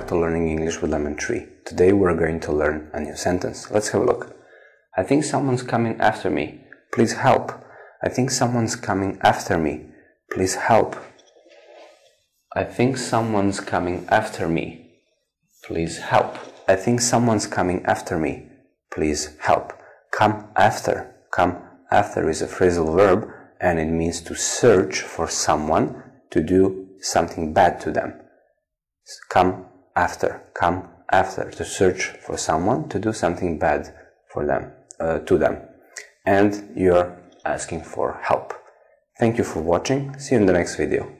to Learning English with Lemon Tree. Today we're going to learn a new sentence. Let's have a look. I think someone's coming after me. Please help. I think someone's coming after me. Please help. I think someone's coming after me. Please help. I think someone's coming after me. Please help. Come after. Come after is a phrasal verb and it means to search for someone to do something bad to them. Come after, come after, to search for someone to do something bad for them, uh, to them. And you're asking for help. Thank you for watching. See you in the next video.